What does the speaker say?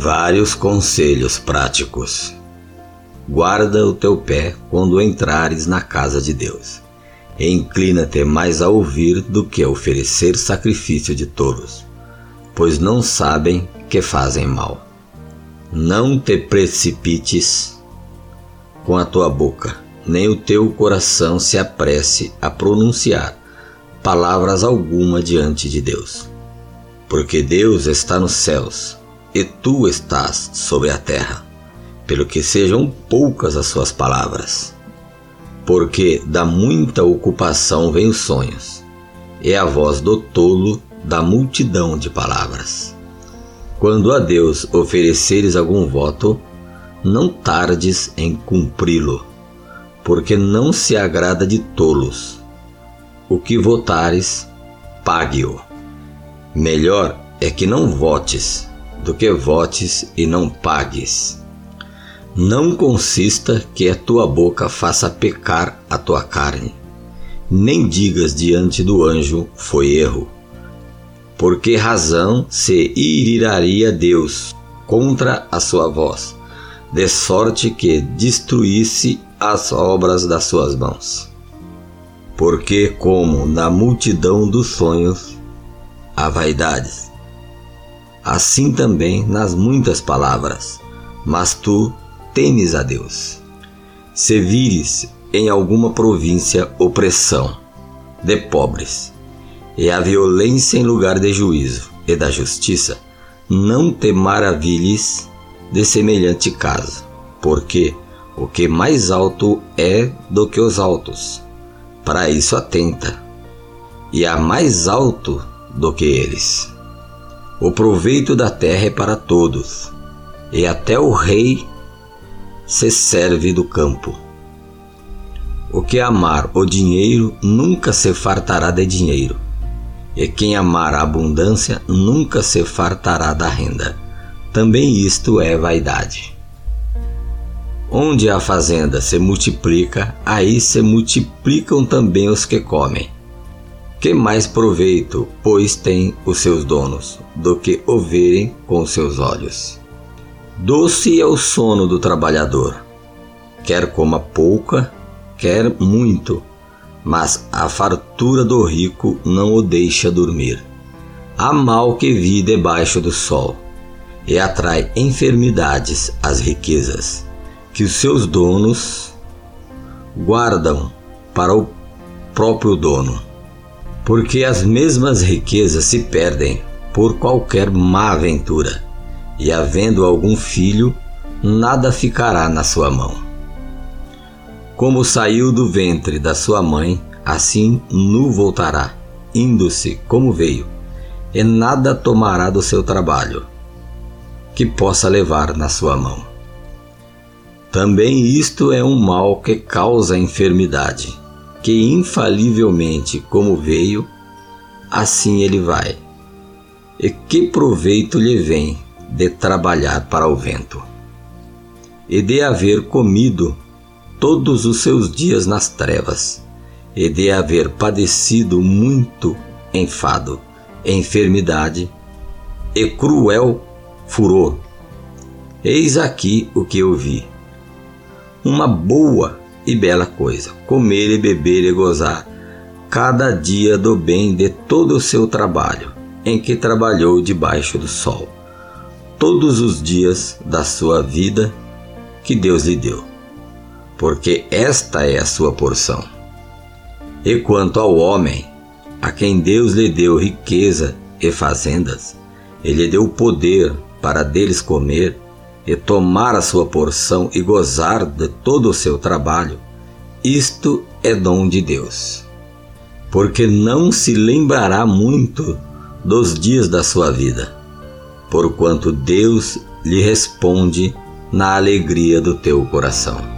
Vários conselhos práticos. Guarda o teu pé quando entrares na casa de Deus. Inclina-te mais a ouvir do que a oferecer sacrifício de tolos, pois não sabem que fazem mal. Não te precipites com a tua boca, nem o teu coração se apresse a pronunciar palavras alguma diante de Deus. Porque Deus está nos céus e tu estás sobre a terra, pelo que sejam poucas as suas palavras. Porque da muita ocupação vem os sonhos, e a voz do tolo da multidão de palavras. Quando a Deus ofereceres algum voto, não tardes em cumpri-lo, porque não se agrada de tolos. O que votares, pague-o. Melhor é que não votes, do que votes e não pagues. Não consista que a tua boca faça pecar a tua carne, nem digas diante do anjo foi erro por que razão se iriraria Deus contra a sua voz, de sorte que destruísse as obras das suas mãos? Porque, como na multidão dos sonhos há vaidades, assim também nas muitas palavras, mas tu temes a Deus. Se vires em alguma província opressão de pobres, e a violência em lugar de juízo e da justiça, não te maravilhes de semelhante caso, porque o que mais alto é do que os altos, para isso atenta, e há mais alto do que eles. O proveito da terra é para todos, e até o rei se serve do campo. O que amar o dinheiro nunca se fartará de dinheiro e quem amar a abundância nunca se fartará da renda. Também isto é vaidade. Onde a fazenda se multiplica, aí se multiplicam também os que comem. Que mais proveito, pois, têm os seus donos, do que o verem com seus olhos? Doce é o sono do trabalhador, quer coma pouca, quer muito, mas a fartura do rico não o deixa dormir. Há mal que vi debaixo do sol, e atrai enfermidades às riquezas, que os seus donos guardam para o próprio dono. Porque as mesmas riquezas se perdem por qualquer má aventura, e havendo algum filho, nada ficará na sua mão. Como saiu do ventre da sua mãe, assim nu voltará, indo-se como veio, e nada tomará do seu trabalho que possa levar na sua mão. Também isto é um mal que causa enfermidade, que infalivelmente como veio, assim ele vai. E que proveito lhe vem de trabalhar para o vento? E de haver comido todos os seus dias nas trevas, e de haver padecido muito enfado, enfermidade e cruel furor. Eis aqui o que eu vi: uma boa e bela coisa, comer e beber e gozar, cada dia do bem de todo o seu trabalho, em que trabalhou debaixo do sol, todos os dias da sua vida que Deus lhe deu. Porque esta é a sua porção. E quanto ao homem, a quem Deus lhe deu riqueza e fazendas, ele deu poder para deles comer e tomar a sua porção e gozar de todo o seu trabalho, isto é dom de Deus. Porque não se lembrará muito dos dias da sua vida, porquanto Deus lhe responde na alegria do teu coração.